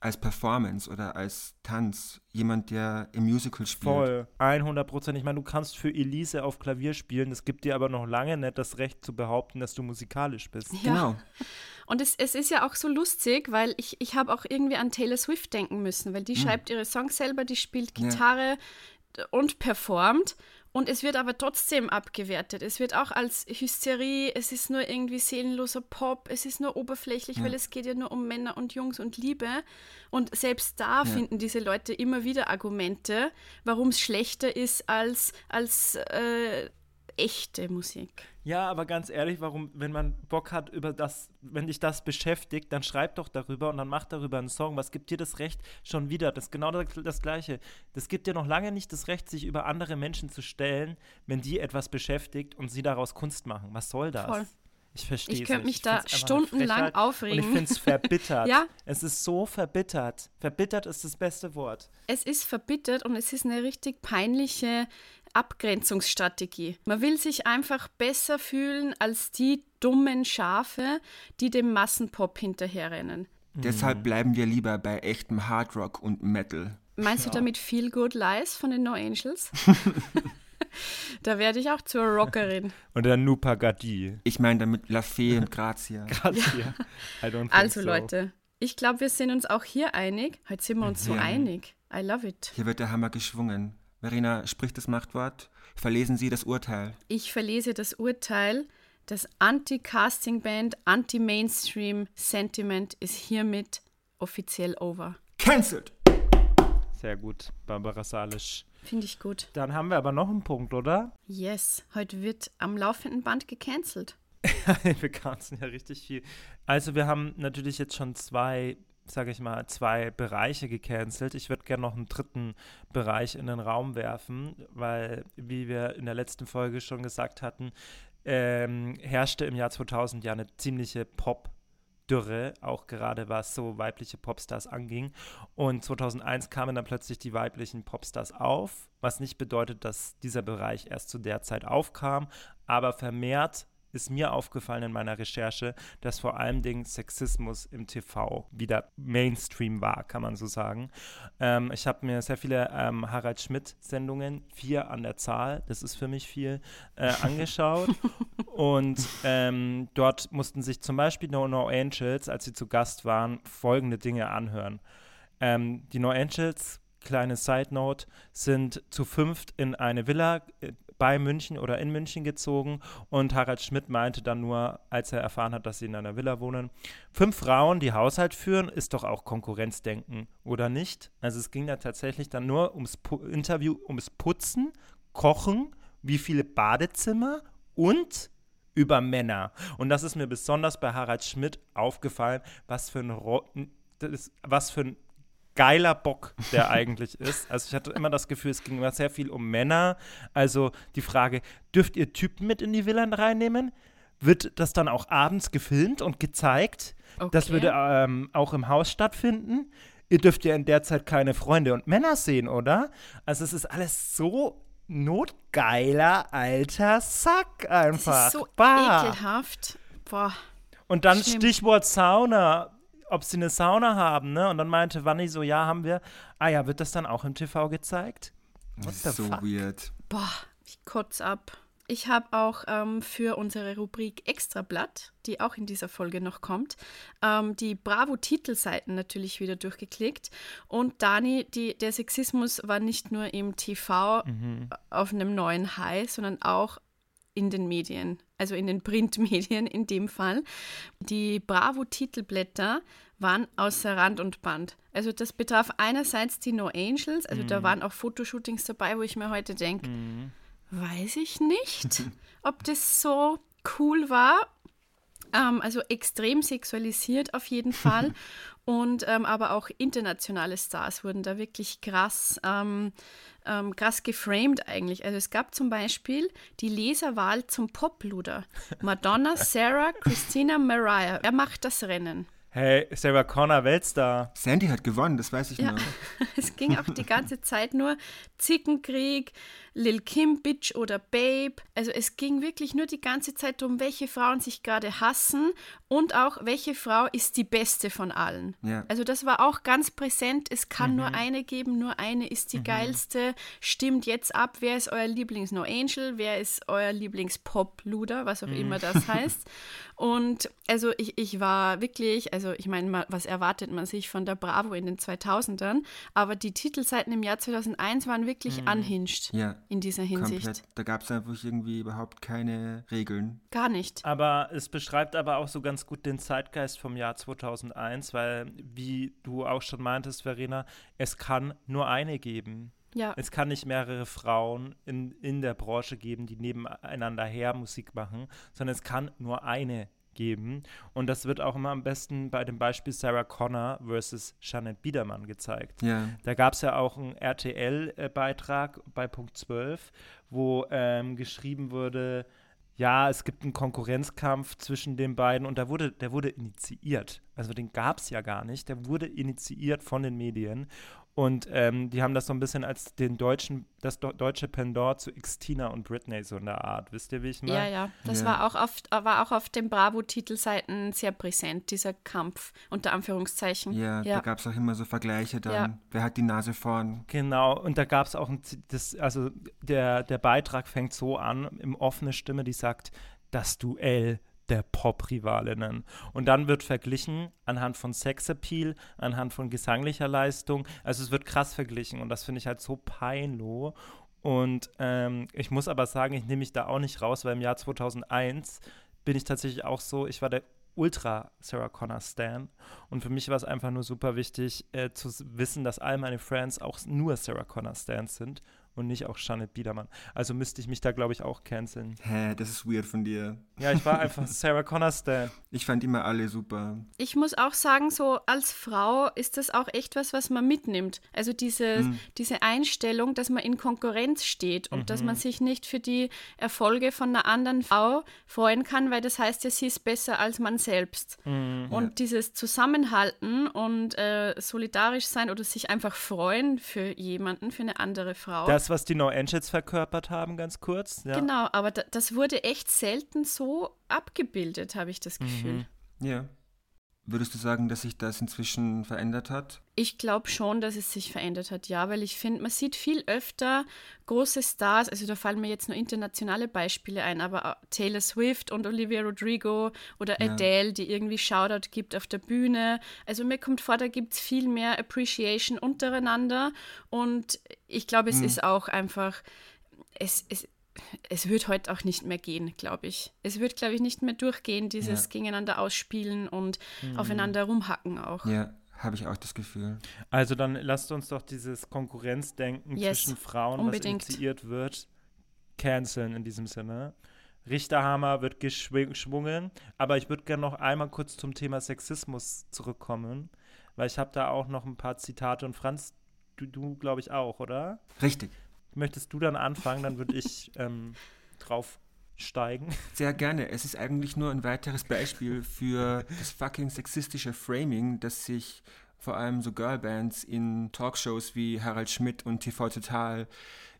als Performance oder als Tanz. Jemand, der im Musical spielt. Voll. 100 Prozent. Ich meine, du kannst für Elise auf Klavier spielen. Das gibt dir aber noch lange nicht das Recht zu behaupten, dass du musikalisch bist. ja. Genau. Und es, es ist ja auch so lustig, weil ich, ich habe auch irgendwie an Taylor Swift denken müssen, weil die schreibt ihre Songs selber, die spielt Ja. Gitarre und performt. Und es wird aber trotzdem abgewertet. Es wird auch als Hysterie, es ist nur irgendwie seelenloser Pop, es ist nur oberflächlich, weil es geht ja nur um Männer und Jungs und Liebe. Und selbst da finden diese Leute immer wieder Argumente, warum es schlechter ist als, als äh, echte Musik. Ja, aber ganz ehrlich, warum, wenn man Bock hat über das, wenn dich das beschäftigt, dann schreib doch darüber und dann mach darüber einen Song. Was gibt dir das Recht schon wieder? Das ist genau das, das Gleiche. Das gibt dir noch lange nicht das Recht, sich über andere Menschen zu stellen, wenn die etwas beschäftigt und sie daraus Kunst machen. Was soll das? Voll. Ich verstehe Ich könnte mich da stundenlang aufregen. Und ich finde es verbittert. Ja. Es ist so verbittert. Verbittert ist das beste Wort. Es ist verbittert und es ist eine richtig peinliche Abgrenzungsstrategie. Man will sich einfach besser fühlen als die dummen Schafe, die dem Massenpop hinterherrennen. Deshalb bleiben wir lieber bei echtem Hardrock und Metal. Meinst du damit Feel Good Lies von den No Angels? da werde ich auch zur Rockerin. Und der Nupa Gadi. Ich meine damit La Fee und Grazia. Grazia. I don't think Also so. Leute, ich glaube, wir sind uns auch hier einig. Heute sind wir uns so Ja. einig. I love it. Hier wird der Hammer geschwungen. Verena spricht das Machtwort. Verlesen Sie das Urteil. Ich verlese das Urteil. Das Anti-Casting-Band, Anti-Mainstream-Sentiment ist hiermit offiziell over. Cancelled! Sehr gut, Barbara Salisch. Finde ich gut. Dann haben wir aber noch einen Punkt, oder? Yes, heute wird am laufenden Band gecancelt. wir kannten ja richtig viel. Also wir haben natürlich jetzt schon zwei, sage ich mal, zwei Bereiche gecancelt. Ich würde gerne noch einen dritten Bereich in den Raum werfen, weil, wie wir in der letzten Folge schon gesagt hatten, ähm, herrschte im Jahr 2000 ja eine ziemliche Pop-Dürre, auch gerade was so weibliche Popstars anging. Und 2001 kamen dann plötzlich die weiblichen Popstars auf, was nicht bedeutet, dass dieser Bereich erst zu der Zeit aufkam, aber vermehrt ist mir aufgefallen in meiner Recherche, dass vor allem Dingen Sexismus im TV wieder Mainstream war, kann man so sagen. Ähm, ich habe mir sehr viele ähm, Harald Schmidt-Sendungen, vier an der Zahl, das ist für mich viel, äh, angeschaut. Und ähm, dort mussten sich zum Beispiel No No Angels, als sie zu Gast waren, folgende Dinge anhören. Ähm, die No Angels, kleine Side Note, sind zu fünft in eine Villa äh, bei München oder in München gezogen und Harald Schmidt meinte dann nur, als er erfahren hat, dass sie in einer Villa wohnen, fünf Frauen, die Haushalt führen, ist doch auch Konkurrenzdenken, oder nicht? Also es ging da tatsächlich dann nur ums Pu Interview, ums Putzen, Kochen, wie viele Badezimmer und über Männer. Und das ist mir besonders bei Harald Schmidt aufgefallen, was für ein, Ro das was für ein geiler Bock der eigentlich ist. Also ich hatte immer das Gefühl, es ging immer sehr viel um Männer. Also die Frage, dürft ihr Typen mit in die Villen reinnehmen? Wird das dann auch abends gefilmt und gezeigt? Das Okay. würde ähm, auch im Haus stattfinden. Ihr dürft ja in der Zeit keine Freunde und Männer sehen, oder? Also es ist alles so notgeiler alter Sack Das einfach. ist so Bah. ekelhaft. Boah. Und dann Schlimm. Stichwort Sauna, ob sie eine Sauna haben, ne? Und dann meinte Wanni so, ja, haben wir. Ah ja, wird das dann auch im TV gezeigt? What the so fuck? weird. Boah, ich kotz ab. Ich habe auch ähm, für unsere Rubrik Extrablatt, die auch in dieser Folge noch kommt, ähm, die Bravo-Titelseiten natürlich wieder durchgeklickt. Und Dani, die, der Sexismus war nicht nur im TV auf einem neuen High, sondern auch in den Medien, also in den Printmedien in dem Fall. Die Bravo-Titelblätter waren außer Rand und Band. Also das betraf einerseits die No Angels, also da waren auch Fotoshootings dabei, wo ich mir heute denke, weiß ich nicht, ob das so cool war. Ähm, also extrem sexualisiert auf jeden Fall. Und ähm, aber auch internationale Stars wurden da wirklich krass, ähm, ähm, krass geframed eigentlich. Also es gab zum Beispiel die Leserwahl zum Popluder. Madonna, Sarah, Christina, Mariah. Wer macht das Rennen? Hey, Sarah Connor, Weltstar. Sandy hat gewonnen, das weiß ich Ja, noch. es ging auch die ganze Zeit nur Zickenkrieg, Lil Kim, Bitch oder Babe. Also es ging wirklich nur die ganze Zeit darum, welche Frauen sich gerade hassen und auch welche Frau ist die beste von allen. Ja. Also das war auch ganz präsent. Es kann nur eine geben, nur eine ist die geilste. Stimmt jetzt ab, wer ist euer Lieblings-No Angel, wer ist euer Lieblings-Pop-Luder, was auch immer das heißt. Und also ich, ich war wirklich, also ich meine, was erwartet man sich von der Bravo in den 2000ern? Aber die Titelseiten im Jahr 2001 waren wirklich unhinged Ja, in dieser Hinsicht. komplett. Da gab es einfach irgendwie überhaupt keine Regeln. Gar nicht. Aber es beschreibt aber auch so ganz gut den Zeitgeist vom Jahr 2001, weil, wie du auch schon meintest, Verena, es kann nur eine geben. Ja. Es kann nicht mehrere Frauen in, in der Branche geben, die nebeneinander her Musik machen, sondern es kann nur eine geben. Und das wird auch immer am besten bei dem Beispiel Sarah Connor versus Janet Biedermann gezeigt. Ja. Da gab es ja auch einen RTL-Beitrag bei Punkt 12, wo ähm, geschrieben wurde, ja, es gibt einen Konkurrenzkampf zwischen den beiden und da wurde, der wurde initiiert. Also den gab es ja gar nicht. Der wurde initiiert von den Medien. Und ähm, die haben das so ein bisschen als den deutschen, das do deutsche Pendant zu Xtina und Britney so in der Art. Wisst ihr, wie ich meine? Ja, ja, das Ja. War, auch auf, war auch auf den Bravo-Titelseiten sehr präsent, dieser Kampf, unter Anführungszeichen. Ja, da gab es auch immer so Vergleiche dann. Ja. Wer hat die Nase vorn? Genau, und da gab es auch ein, das, also der, der Beitrag fängt so an, im offene Stimme, die sagt, das Duell der Pop-Rivalinnen. Und dann wird verglichen anhand von Sexappeal, anhand von gesanglicher Leistung. Also es wird krass verglichen und das finde ich halt so peinlich. Und ähm, ich muss aber sagen, ich nehme mich da auch nicht raus, weil im Jahr 2001 bin ich tatsächlich auch so, ich war der Ultra Sarah Connor Stan und für mich war es einfach nur super wichtig äh, zu wissen, dass all meine Friends auch nur Sarah Connor Stans sind und nicht auch Janet Biedermann. Also müsste ich mich da, glaube ich, auch canceln. Hä, das ist weird von dir. Ja, ich war einfach Sarah Connor Stan. Ich fand immer alle super. Ich muss auch sagen, so als Frau ist das auch echt was, was man mitnimmt. Also diese, Mhm. diese Einstellung, dass man in Konkurrenz steht und dass man sich nicht für die Erfolge von einer anderen Frau freuen kann, weil das heißt ja, sie ist besser als man selbst. Mhm. Und dieses Zusammenhalten und äh, solidarisch sein oder sich einfach freuen für jemanden, für eine andere Frau. Das, was die No Angels verkörpert haben, ganz kurz. Ja. Genau, aber da, das wurde echt selten so abgebildet, habe ich das Gefühl. Ja. Würdest du sagen, dass sich das inzwischen verändert hat? Ich glaube schon, dass es sich verändert hat, ja, weil ich finde, man sieht viel öfter große Stars, also da fallen mir jetzt nur internationale Beispiele ein, aber auch Taylor Swift und Olivia Rodrigo oder Ja. Adele, die irgendwie Shoutout gibt auf der Bühne. Also mir kommt vor, da gibt es viel mehr Appreciation untereinander und ich glaube, es ist auch einfach, es, es, es wird heute auch nicht mehr gehen, glaube ich. Es wird, glaube ich, nicht mehr durchgehen, dieses Ja. gegeneinander ausspielen und aufeinander rumhacken auch. Ja, habe ich auch das Gefühl. Also dann lasst uns doch dieses Konkurrenzdenken Yes, zwischen Frauen, unbedingt. was initiiert wird, canceln in diesem Sinne. Richterhammer wird geschw- geschwungen, aber ich würde gerne noch einmal kurz zum Thema Sexismus zurückkommen, weil ich habe da auch noch ein paar Zitate und Franz, du, du glaube ich auch, oder? Richtig. Möchtest du dann anfangen, dann würde ich ähm, drauf steigen. Sehr gerne. Es ist eigentlich nur ein weiteres Beispiel für das fucking sexistische Framing, das sich vor allem so Girlbands in Talkshows wie Harald Schmidt und TV Total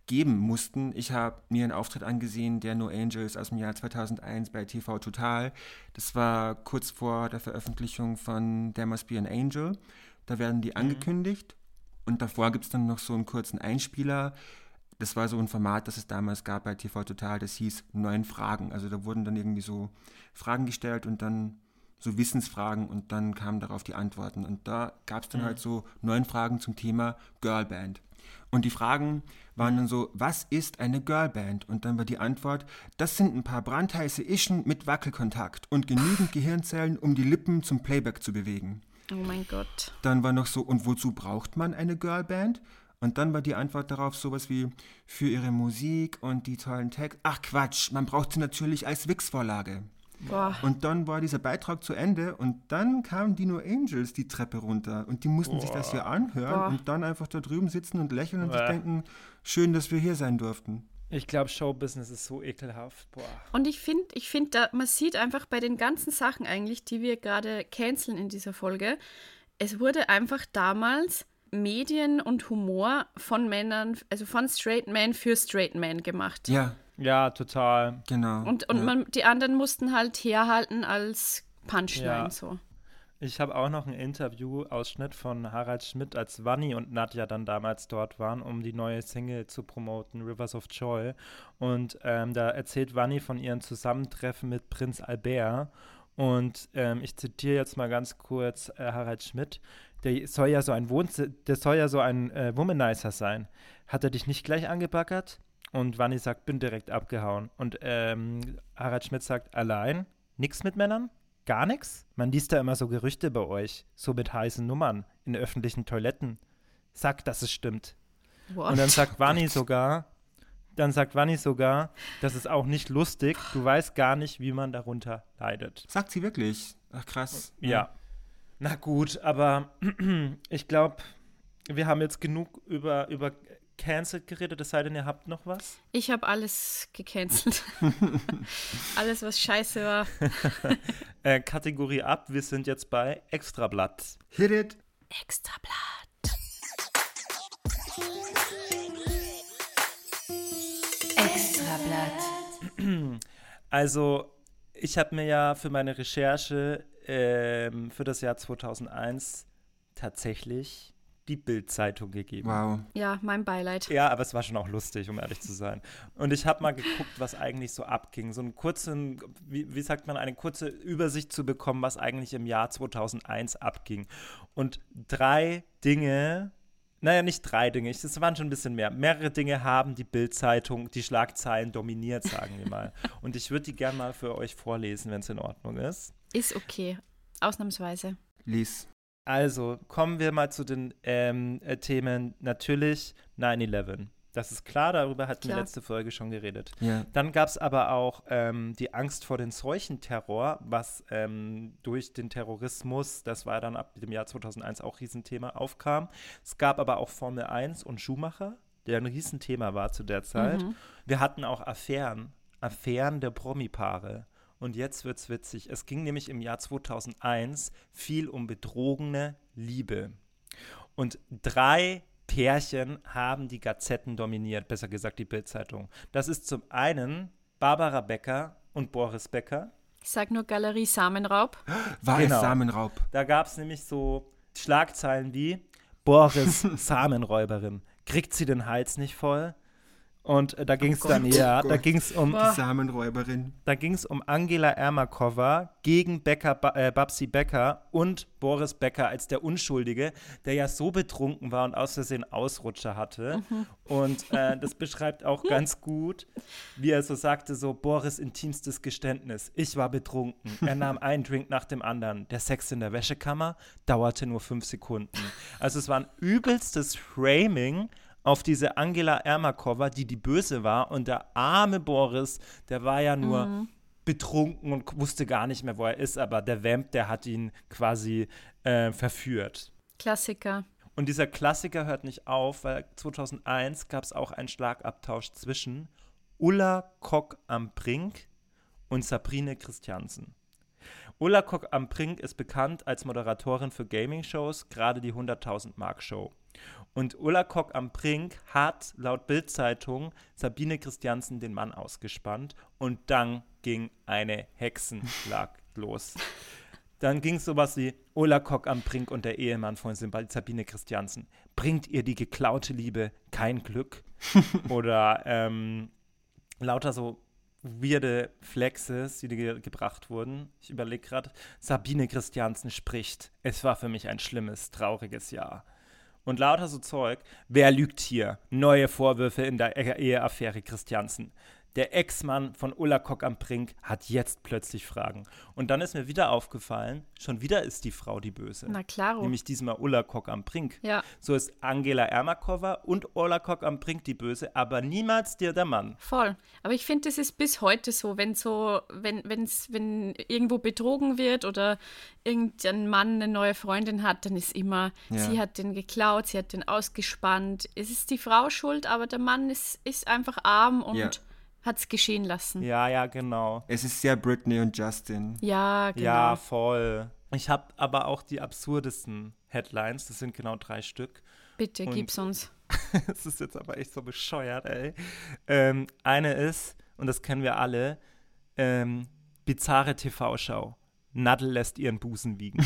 geben mussten. Ich habe mir einen Auftritt angesehen, der No Angels aus dem Jahr 2001 bei TV Total. Das war kurz vor der Veröffentlichung von There Must Be an Angel. Da werden die angekündigt und davor gibt es dann noch so einen kurzen Einspieler. Das war so ein Format, das es damals gab bei TV Total, das hieß Neun Fragen. Also da wurden dann irgendwie so Fragen gestellt und dann so Wissensfragen und dann kamen darauf die Antworten. Und da gab es dann halt so neun Fragen zum Thema Girlband. Und die Fragen waren dann so, was ist eine Girlband? Und dann war die Antwort, das sind ein paar brandheiße Ischen mit Wackelkontakt und genügend Gehirnzellen, um die Lippen zum Playback zu bewegen. Oh mein Gott. Dann war noch so, und wozu braucht man eine Girlband? Und dann war die Antwort darauf sowas wie, für ihre Musik und die tollen Tags. Ach Quatsch, man braucht sie natürlich als Wix-Vorlage. Boah. Und dann war dieser Beitrag zu Ende und dann kamen die No Angels die Treppe runter und die mussten sich das hier anhören Boah. und dann einfach da drüben sitzen und lächeln und sich denken, schön, dass wir hier sein durften. Ich glaube, Showbusiness ist so ekelhaft. Boah. Und ich finde, ich find, da, man sieht einfach bei den ganzen Sachen eigentlich, die wir gerade canceln in dieser Folge, es wurde einfach damals Medien und Humor von Männern, also von Straight Men für Straight Men gemacht. Ja, Ja, total. genau. Und, und ja. man, die anderen mussten halt herhalten als Punchline Ja. so. Ich habe auch noch einen Interview-Ausschnitt von Harald Schmidt, als Wanni und Nadja dann damals dort waren, um die neue Single zu promoten, Rivers of Joy. Und ähm, da erzählt Wanni von ihren Zusammentreffen mit Prinz Albert. Und ähm, ich zitiere jetzt mal ganz kurz äh, Harald Schmidt. Der soll ja so ein Wohnz der soll ja so ein äh, Womanizer sein. Hat er dich nicht gleich angebaggert? Und Wanni sagt, bin direkt abgehauen. Und ähm, Harald Schmidt sagt, allein? Nix mit Männern? Gar nichts? Man liest da immer so Gerüchte bei euch, so mit heißen Nummern in öffentlichen Toiletten. Sagt, dass es stimmt. What? Und dann sagt Wanni sogar, dann sagt Wanni sogar, das ist auch nicht lustig, du weißt gar nicht, wie man darunter leidet. Sagt sie wirklich? Ach krass. Ja. Na gut, aber ich glaube, wir haben jetzt genug über, über Cancel geredet, es sei denn, ihr habt noch was? Ich habe alles gecancelt. alles, was scheiße war. äh, Kategorie ab, wir sind jetzt bei Extrablatt. Hit it! Extrablatt. Extrablatt. Also, ich habe mir ja für meine Recherche ähm, für das Jahr 2001 tatsächlich die Bild-Zeitung gegeben. Wow. Ja, mein Beileid. Ja, aber es war schon auch lustig, um ehrlich zu sein. Und ich habe mal geguckt, was eigentlich so abging. So einen kurzen, wie, wie sagt man, eine kurze Übersicht zu bekommen, was eigentlich im Jahr 2001 abging. Und drei Dinge, naja, nicht drei Dinge, es waren schon ein bisschen mehr. Mehrere Dinge haben die Bild-Zeitung, die Schlagzeilen dominiert, sagen wir mal. Und ich würde die gerne mal für euch vorlesen, wenn es in Ordnung ist. Ist okay. Ausnahmsweise. Lies. Also kommen wir mal zu den ähm, äh, Themen. Natürlich 9-11. Das ist klar, darüber hatten wir Klar. letzte Folge schon geredet. Ja. Dann gab es aber auch ähm, die Angst vor den Seuchenterror, was ähm, durch den Terrorismus, das war dann ab dem Jahr 2001 auch Riesenthema, aufkam. Es gab aber auch Formel 1 und Schumacher, der ein Riesenthema war zu der Zeit. Wir hatten auch Affären, Affären der Promi-Paare. Und jetzt wird's witzig. Es ging nämlich im Jahr 2001 viel um betrogene Liebe. Und drei Pärchen haben die Gazetten dominiert, besser gesagt die Bildzeitung. Das ist zum einen Barbara Becker und Boris Becker. Ich sag nur Galerie Samenraub. War Genau. es Samenraub? Da gab es nämlich so Schlagzeilen wie Boris Samenräuberin. Kriegt sie den Hals nicht voll? Und äh, da ging es dann, Gott, ja, oh da ging es um, Die Samenräuberin. da ging es um Angela Ermakova gegen Becker, ba äh, Babsi Becker und Boris Becker als der Unschuldige, der ja so betrunken war und aus Versehen Ausrutscher hatte. Und äh, das beschreibt auch ganz gut, wie er so sagte, so Boris intimstes Geständnis. Ich war betrunken. Er nahm einen Drink nach dem anderen. Der Sex in der Wäschekammer dauerte nur fünf Sekunden. Also es war ein übelstes Framing auf diese Angela Ermakova, die die Böse war. Und der arme Boris, der war ja nur betrunken und wusste gar nicht mehr, wo er ist. Aber der Vamp, der hat ihn quasi äh, verführt. Klassiker. Und dieser Klassiker hört nicht auf, weil 2001 gab es auch einen Schlagabtausch zwischen Ulla Kock am Brink und Sabrine Christiansen. Ulla Kock am Brink ist bekannt als Moderatorin für Gaming-Shows, gerade die 100.000 Mark Show. Und Ulla Kock am Brink hat laut Bild-Zeitung Sabine Christiansen den Mann ausgespannt und dann ging eine Hexenschlag los. Dann ging es sowas wie Ulla Kock am Brink und der Ehemann von Sabine Christiansen. Bringt ihr die geklaute Liebe kein Glück? Oder ähm, lauter so weirde Flexes, die ge gebracht wurden. Ich überlege gerade, Sabine Christiansen spricht. Es war für mich ein schlimmes, trauriges Jahr. Und lauter so Zeug. Wer lügt hier? Neue Vorwürfe in der E- Eheaffäre Christiansen. Der Ex-Mann von Ulla Kock am Brink hat jetzt plötzlich Fragen. Und dann ist mir wieder aufgefallen, schon wieder ist die Frau die Böse. Na klaro. Nämlich diesmal Ulla Kock am Brink. Ja. So ist Angela Ermakova und Ulla Kock am Brink die Böse, aber niemals dir der Mann. Voll. Aber ich finde, das ist bis heute so, wenn so, wenn, wenn's, wenn irgendwo betrogen wird oder irgendein Mann eine neue Freundin hat, dann ist immer, Ja. sie hat den geklaut, sie hat den ausgespannt. Es ist die Frau schuld, aber der Mann ist, ist einfach arm und Ja. Hat es geschehen lassen. Ja, ja, genau. Es ist sehr Britney und Justin. Ja, genau. Ja, voll. Ich habe aber auch die absurdesten Headlines. Das sind genau drei Stück. Bitte, und- gib's uns. Das ist jetzt aber echt so bescheuert, ey. Ähm, eine ist, und das kennen wir alle, ähm, bizarre TV-Schau. Nadel lässt ihren Busen wiegen.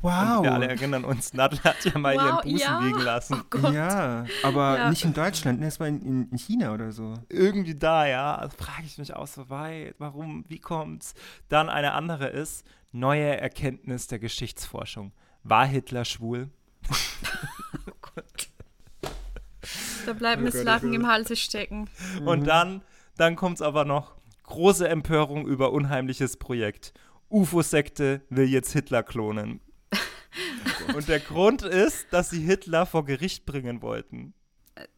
Wow. Und wir alle erinnern uns, Nadel hat ja mal Wow, ihren Busen ja. wiegen lassen. Oh Gott. Ja, aber Ja. nicht in Deutschland, ne? es war in, in, in China oder so. Irgendwie da, ja. Also frage ich mich auch so weit, warum, wie kommt's? Dann eine andere ist, neue Erkenntnis der Geschichtsforschung. War Hitler schwul? Da bleibt mir das Lachen im Halse stecken. Und dann, dann kommt es aber noch. Große Empörung über unheimliches Projekt. UFO-Sekte will jetzt Hitler klonen. Und der Grund ist, dass sie Hitler vor Gericht bringen wollten.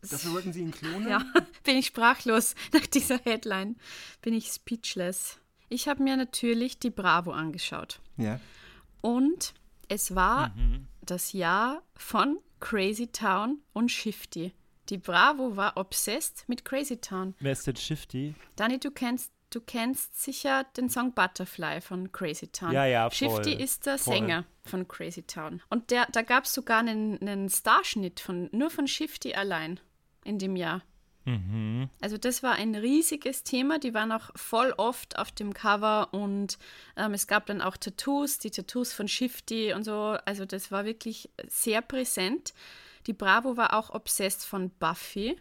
Dafür wollten sie ihn klonen? Ja, bin ich sprachlos nach dieser Headline. Bin ich speechless. Ich habe mir natürlich die Bravo angeschaut. Ja. Und es war das Jahr von Crazy Town und Shifty. Die Bravo war obsessed mit Crazy Town. Wer ist denn Shifty? Dani, du kennst, du kennst sicher den Song Butterfly von Crazy Town. Ja, ja, voll. Shifty ist der Voll. Sänger von Crazy Town. Und der, da gab es sogar einen, einen Starschnitt von, nur von Shifty allein in dem Jahr. Also das war ein riesiges Thema. Die waren auch voll oft auf dem Cover und ähm, es gab dann auch Tattoos, die Tattoos von Shifty und so. Also das war wirklich sehr präsent. Die Bravo war auch obsessed von Buffy.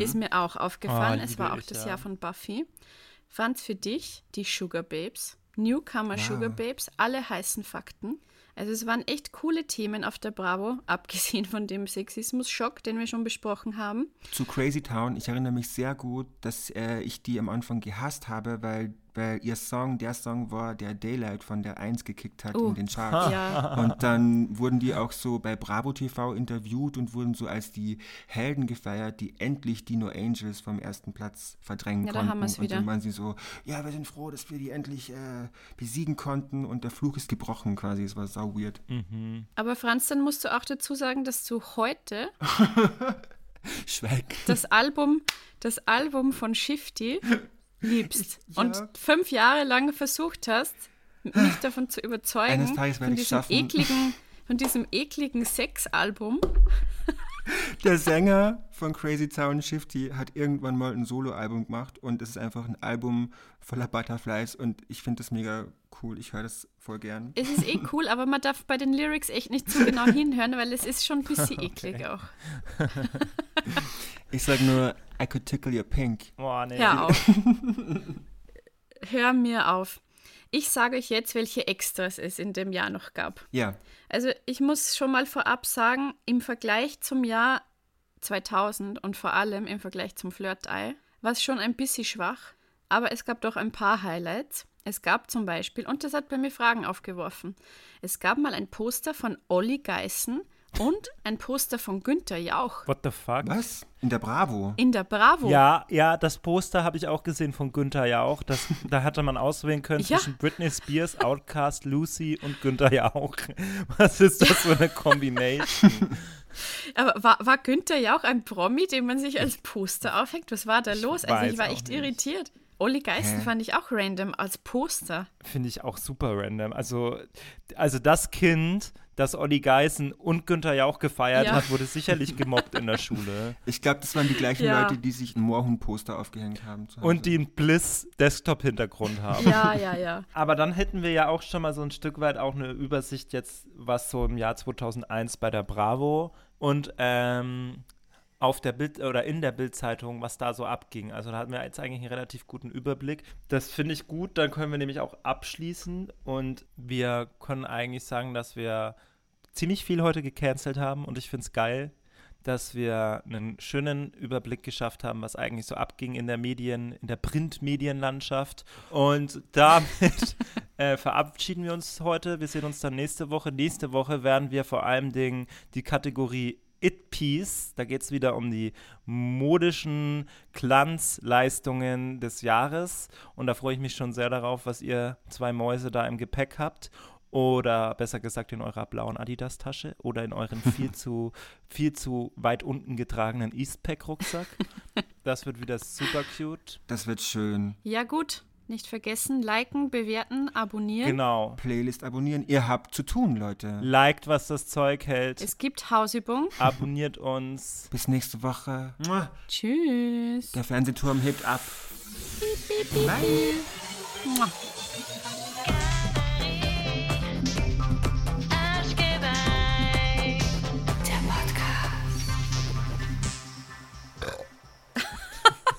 Ist mir auch aufgefallen. Ah, es war auch ich, das ja. Jahr von Buffy. Franz, für dich die Sugar Babes. Newcomer Sugar Babes, alle heißen Fakten. Also es waren echt coole Themen auf der Bravo, abgesehen von dem Sexismus-Schock, den wir schon besprochen haben. Zu Crazy Town, ich erinnere mich sehr gut, dass äh, ich die am Anfang gehasst habe, weil, weil ihr Song der Song war, der Daylight von der 1 gekickt hat Oh. in den Charts. Ja. Und dann wurden die auch so bei Bravo TV interviewt und wurden so als die Helden gefeiert, die endlich die No Angels vom ersten Platz verdrängen Ja, da konnten. und dann waren sie so, ja, wir sind froh, dass wir die endlich äh, besiegen konnten und der Fluch ist gebrochen quasi. Es war sau weird. Aber Franz, dann musst du auch dazu sagen, dass du heute Schweig. das Album, das Album von Shifty liebst Ja. und fünf Jahre lang versucht hast, mich davon zu überzeugen, Eines Tages werde von diesem schaffen. ekligen, von diesem ekligen Sexalbum. Der Sänger von Crazy Town Shifty hat irgendwann mal ein Soloalbum gemacht und es ist einfach ein Album voller Butterflies und ich finde das mega cool. Ich höre das voll gern. Es ist eh cool, aber man darf bei den Lyrics echt nicht zu genau hinhören, weil es ist schon ein bisschen eklig auch. Ich sag nur, I could tickle your pink. Boah, nee. Hör auf. Hör mir auf. Ich sage euch jetzt, welche Extras es in dem Jahr noch gab. Ja, Also ich muss schon mal vorab sagen, im Vergleich zum Jahr 2000 und vor allem im Vergleich zum Flirt-Eye war es schon ein bisschen schwach, aber es gab doch ein paar Highlights. Es gab zum Beispiel, und das hat bei mir Fragen aufgeworfen, es gab mal ein Poster von Olli Geißen und ein Poster von Günther Jauch What the fuck? was? In der Bravo. in der Bravo. Ja, ja, das Poster habe ich auch gesehen von Günther Jauch. Das, da hatte man auswählen können Ja. zwischen Britney Spears, Outcast, Lucy und Günther Jauch. Was ist das für eine Combination? Aber war, war Günther Jauch ein Promi, den man sich als Poster aufhängt? Was war da los? Also weiß ich war echt nicht. irritiert. Olli Geißen fand ich auch random als Poster. Finde ich auch super random. Also, also das Kind, das Olli Geißen und Günther Jauch gefeiert Ja. hat, wurde sicherlich gemobbt in der Schule. Ich glaube, das waren die gleichen Ja. Leute, die sich ein Moorhuhn-Poster aufgehängt haben. zu Hause. Und die einen Bliss-Desktop-Hintergrund haben. Ja, ja, ja. Aber dann hätten wir ja auch schon mal so ein Stück weit auch eine Übersicht jetzt, was so im Jahr 2001 bei der Bravo und ähm, auf der Bild oder in der Bildzeitung, was da so abging. Also da hatten wir jetzt eigentlich einen relativ guten Überblick. Das finde ich gut, dann können wir nämlich auch abschließen und wir können eigentlich sagen, dass wir ziemlich viel heute gecancelt haben und ich finde es geil, dass wir einen schönen Überblick geschafft haben, was eigentlich so abging in der Medien, in der Printmedienlandschaft. Und damit äh, verabschieden wir uns heute. Wir sehen uns dann nächste Woche. Nächste Woche werden wir vor allem Dingen die Kategorie It Piece, da geht es wieder um die modischen Glanzleistungen des Jahres. Und da freue ich mich schon sehr darauf, was ihr zwei Mäuse da im Gepäck habt. Oder besser gesagt in eurer blauen Adidas-Tasche oder in euren viel zu, viel zu weit unten getragenen Eastpack-Rucksack. Das wird wieder super cute. Das wird schön. Ja, gut. Nicht vergessen, liken, bewerten, abonnieren. Genau. Playlist abonnieren. Ihr habt zu tun, Leute. Liked, was das Zeug hält. Es gibt Hausübung. Abonniert uns. Bis nächste Woche. Mua. Tschüss. Der Fernsehturm hebt ab.